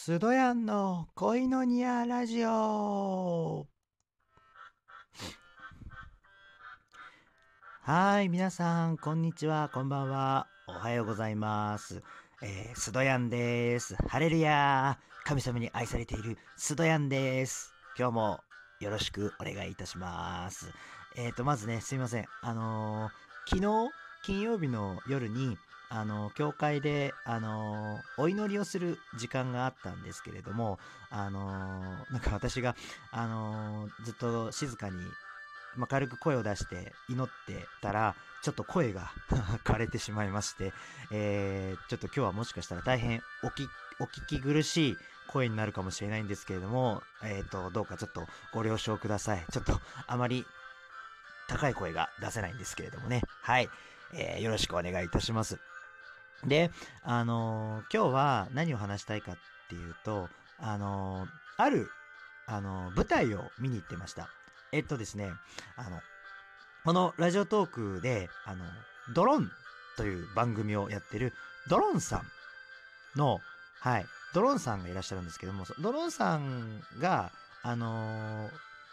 スドヤンの恋のニアラジオはい、皆さん、こんにちは、こんばんは、おはようございます。えー、スドヤンです。ハレルヤ神様に愛されているスドヤンです。今日もよろしくお願いいたします。えーと、まずね、すいません。あのー昨日、金曜日の夜に、あの教会で、あのお祈りをする時間があったんですけれども、あのなんか私が、あのずっと静かに、まあ、軽く声を出して祈ってたら、ちょっと声が 枯れてしまいまして、えーちょっと今日はもしかしたら大変おきお聞き苦しい声になるかもしれないんですけれども、えーと、どうかちょっとご了承ください。ちょっとあまり高い声が出せないんですけれどもね。はい。えーよろしくお願いいたします。で、あのー今日は何を話したいかっていうと、あのーある、あのー舞台を見に行ってました。えっとですね、あの、このラジオトークで、あの、ドロンという番組をやってるドロンさんの、はい、ドロンさんがいらっしゃるんですけども、ドロンさんが、あの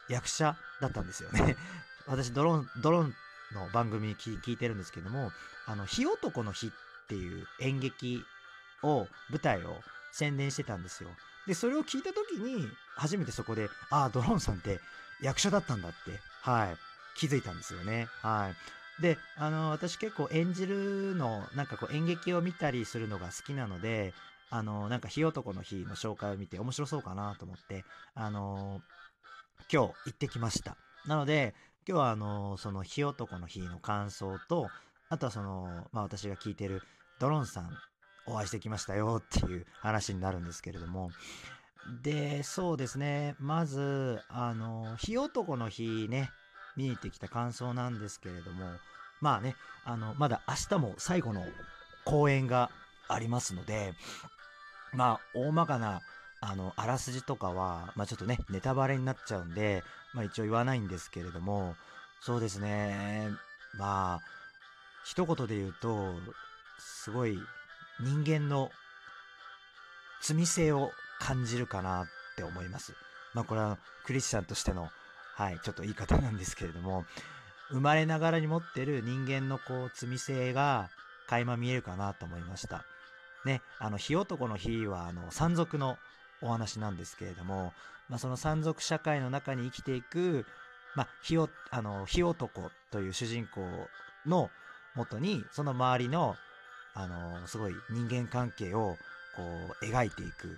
役者だったんですよね。私、ドロン、ドロンの番組聞聞いてるんですけども、あの、火男の日っていう演劇を、舞台を宣伝してたんですよ。で、それを聞いた時に、初めてそこで、ああ、ドローンさんって役者だったんだって、はい、気づいたんですよね。はい。で、あの、私結構演じるの、なんかこう演劇を見たりするのが好きなので、あの、なんか火男の日の紹介を見て面白そうかなと思って、あの、今日行ってきました。なので、今日はあの、その火男の日の感想と、あとはその、まあ私が聞いてるドロンさんお会いしてきましたよっていう話になるんですけれども、で、そうですね、まず、あの、火男の日ね、見に行ってきた感想なんですけれども、まあね、あの、まだ明日も最後の公演がありますので、まあ、大まかな、あの、あらすじとかは、まあちょっとね、ネタバレになっちゃうんで、まあ一応言わないんですけれども、そうですね、まあ、一言で言うと、すごい人間の罪性を感じるかなって思います。まあこれはクリスチャンとしての、はい、ちょっと言い方なんですけれども、生まれながらに持ってる人間のこう罪性が垣間見えるかなと思いました。ね、あの、火男の日はあの、山賊のお話なんですけれども、まあその山賊社会の中に生きていく、まあ、火、あの、火男という主人公のもとに、その周りの、あの、すごい人間関係を、こう、描いていく、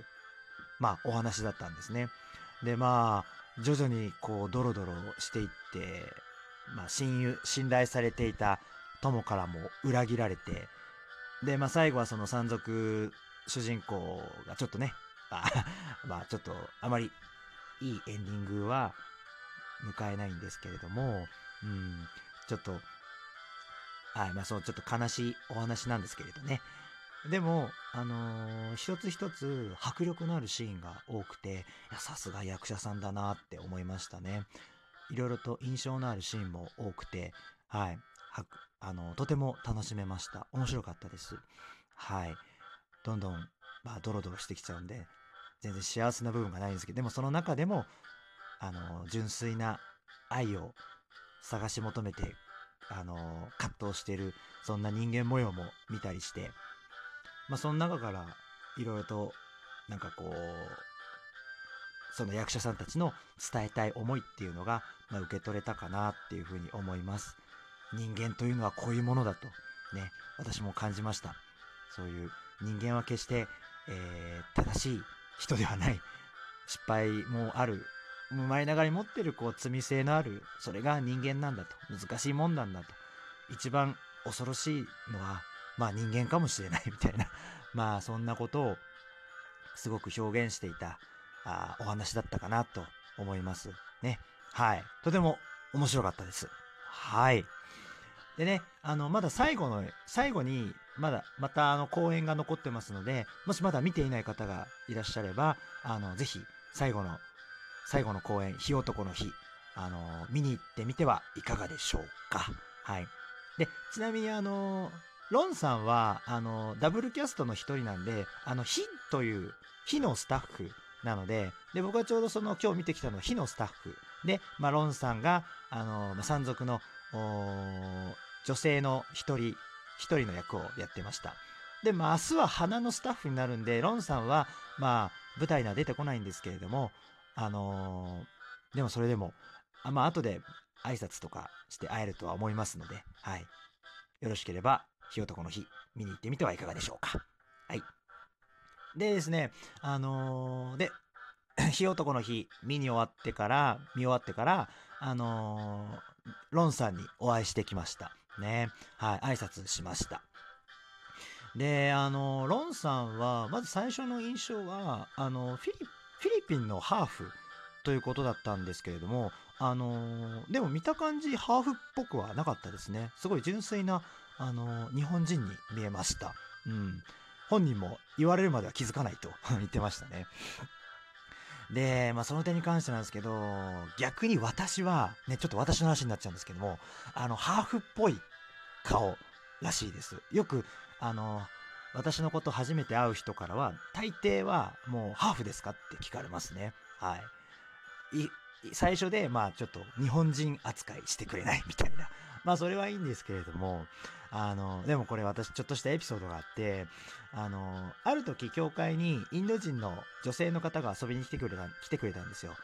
まあ、お話だったんですね。で、まあ、徐々に、こう、ドロドロしていって、まあ、親友、信頼されていた友からも裏切られて、で、まあ、最後はその山賊主人公がちょっとね、あ、まあ、ちょっと、あまりいいエンディングは迎えないんですけれども、うん、ちょっと、はい、まあそう、ちょっと悲しいお話なんですけれどね。でも、あのー一つ一つ迫力のあるシーンが多くて、さすが役者さんだなって思いましたね。いろいろと印象のあるシーンも多くて、はい、はあのとても楽しめました。面白かったです。はい。どんどん、まあ、ドロドロしてきちゃうんで、全然幸せな部分がないんですけど、でもその中でも、あの、純粋な愛を探し求めて、あの、葛藤してる、そんな人間模様も見たりして、まあ、その中から、いろいろと、なんかこう、その役者さんたちの伝えたい思いっていうのが、まあ、受け取れたかなっていうふうに思います。人間というのはこういうものだと、ね、私も感じました。そういう人間は決して、えー正しい人ではない。失敗もある。生まれながらに持ってるこう罪性のある、それが人間なんだと。難しいもんなんだと。一番恐ろしいのは、まあ人間かもしれないみたいな。まあそんなことをすごく表現していたあお話だったかなと思います。ね。はい。とても面白かったです。はい。でね、あの、まだ最後の、最後に、まだ、またあの、公演が残ってますので、もしまだ見ていない方がいらっしゃれば、あの、ぜひ、最後の、最後の公演、火男の日、あの、見に行ってみてはいかがでしょうか？はい。で、ちなみにあの、ロンさんは、あの、ダブルキャストの一人なんで、あの、火という、火のスタッフなので、で、僕はちょうどその、今日見てきたのは火のスタッフ。で、まあ、ロンさんが、あの、山賊の、女性の一人、一人の役をやってました。で、まあ、明日は花のスタッフになるんで、ロンさんは、まあ、舞台には出てこないんですけれども、あのー、でもそれでも、あまあ、後で挨拶とかして会えるとは思いますので、はい。よろしければ、火男の日、見に行ってみてはいかがでしょうか。はい。でですね、あのー、で、火男の日、見に終わってから、見終わってから、あのー、ロンさんにお会いしてきました。ね。はい、挨拶しました。で、あのー、ロンさんは、まず最初の印象は、あのフィリ、フィリピンのハーフということだったんですけれども、あのでも見た感じ、ハーフっぽくはなかったですね。すごい純粋なあの日本人に見えました。うん。本人も言われるまでは気づかないと 言ってましたね。で、まあその点に関してなんですけど、逆に私は、ね、ちょっと私の話になっちゃうんですけども、あの、ハーフっぽい顔らしいです。よく、あの、私のこと初めて会う人からは、大抵はもうハーフですかって聞かれますね。はい。い最初で、まあちょっと日本人扱いしてくれないみたいな。まあそれはいいんですけれども、あの、でもこれ私ちょっとしたエピソードがあって、あの、ある時教会にインド人の女性の方が遊びに来てくれた、来てくれたんですよ。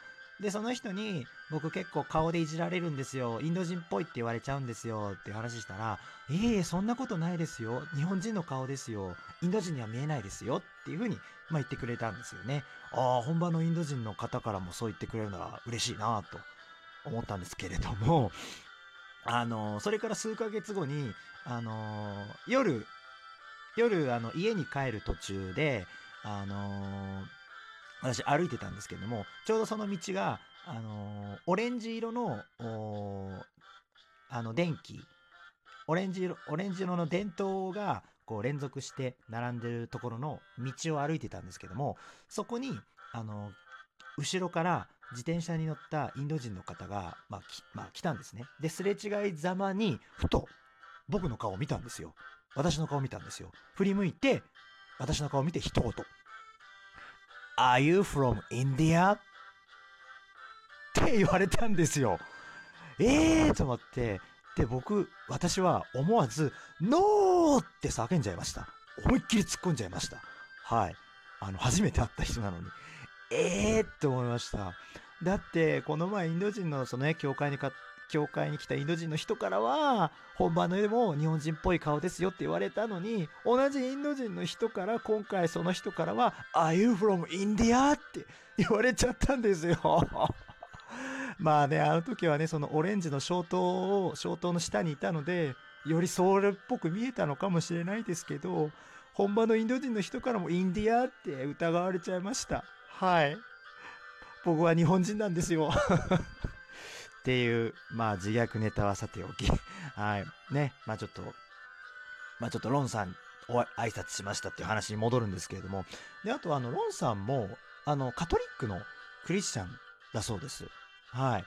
で、その人に、僕結構顔でいじられるんですよ。インド人っぽいって言われちゃうんですよ。って話したら、ええ、そんなことないですよ。日本人の顔ですよ。インド人には見えないですよ。っていうふうに、まあ、言ってくれたんですよね。ああ、本場のインド人の方からもそう言ってくれるなら嬉しいなと思ったんですけれども、あの、それから数ヶ月後に、あの、夜、夜、あの、家に帰る途中で、あの、私歩いてたんですけども、ちょうどその道が、あの、オレンジ色の、あの、電気、オレンジ色、オレンジ色の電灯が、こう連続して並んでるところの道を歩いてたんですけども、そこに、あの、後ろから自転車に乗ったインド人の方が、まあ、まあ、来たんですね。で、すれ違いざまに、ふと、僕の顔を見たんですよ。私の顔を見たんですよ。振り向いて、私の顔を見て一言。Are you from India? って言われたんですよ。ええー、と思って、で、僕、私は思わず、ノーって叫んじゃいました。思いっきり突っ込んじゃいました。はい。あの、初めて会った人なのに。ええー、って思いました。だって、この前インド人のそのね、教会にか、教会に来たインド人の人からは、本場の絵でも日本人っぽい顔ですよって言われたのに、同じインド人の人から、今回その人からは、Are you from India? って言われちゃったんですよ。まあね、あの時はね、そのオレンジの消灯を、消灯の下にいたので、よりそれっぽく見えたのかもしれないですけど、本場のインド人の人からもインディアって疑われちゃいました。はい。僕は日本人なんですよ。っていう、まあ自虐ネタはさておき。はい。ね。まあちょっと、まあちょっとロンさんお挨拶しましたっていう話に戻るんですけれども。で、あとあの、ロンさんも、あの、カトリックのクリスチャンだそうです。はい。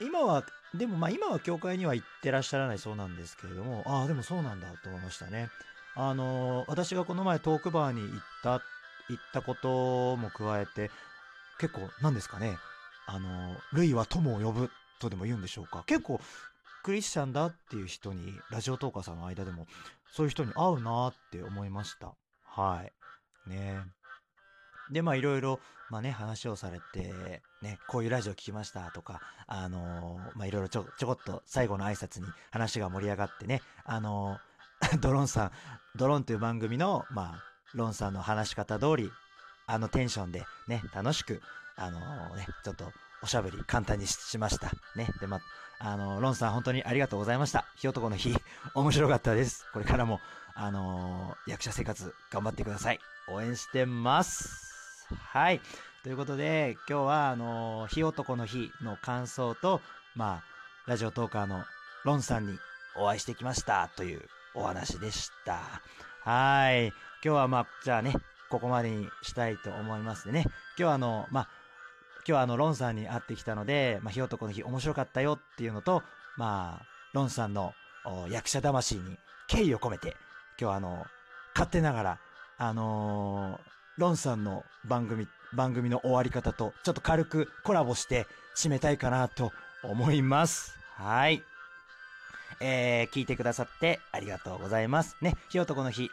今は、でもまあ今は教会には行ってらっしゃらないそうなんですけれども、ああ、でもそうなんだと思いましたね。あの、私がこの前トークバーに行った行ったことも加えて、結構、何ですかね、あの、類は友を呼ぶとでも言うんでしょうか？結構、クリスチャンだっていう人に、ラジオトーカーさんの間でも、そういう人に会うなって思いました。はい。ねで、まあいろいろ、まあね、話をされて、ね、こういうラジオ聞きましたとか、あのー、まあいろいろちょ、ちょこっと最後の挨拶に話が盛り上がってね、あのー、ドロンさん、ドロンという番組の、まあ、ロンさんの話し方通り、あのテンションでね、楽しく、あのー、ね、ちょっとおしゃべり簡単にしました。ね。で、ま、あのー、ロンさん本当にありがとうございました。ひ男の日、面白かったです。これからも、あのー、役者生活頑張ってください。応援してます。はい。ということで、今日は、あのー、日男の日の感想と、まあ、ラジオトーカーのロンさんにお会いしてきましたというお話でした。はい。今日はまあ、じゃあね、ここまでにしたいと思いますね。今日はあの、まあ、今日はあの、ロンさんに会ってきたので、まあ、ひよとこの日面白かったよっていうのと、まあ、ロンさんの役者魂に敬意を込めて今日はあの勝手ながらあのーロンさんの番組番組の終わり方とちょっと軽くコラボして締めたいかなと思います。はい。えー、聞いてくださってありがとうございます。ね火男の日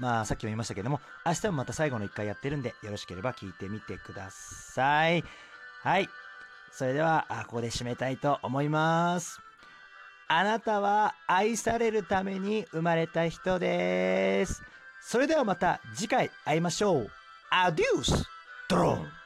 まあさっきも言いましたけども明日もまた最後の1回やってるんでよろしければ聞いてみてください。はい。それではここで締めたいと思います。あなたは愛されるために生まれた人です。それではまた次回会いましょう。アデュースドローン。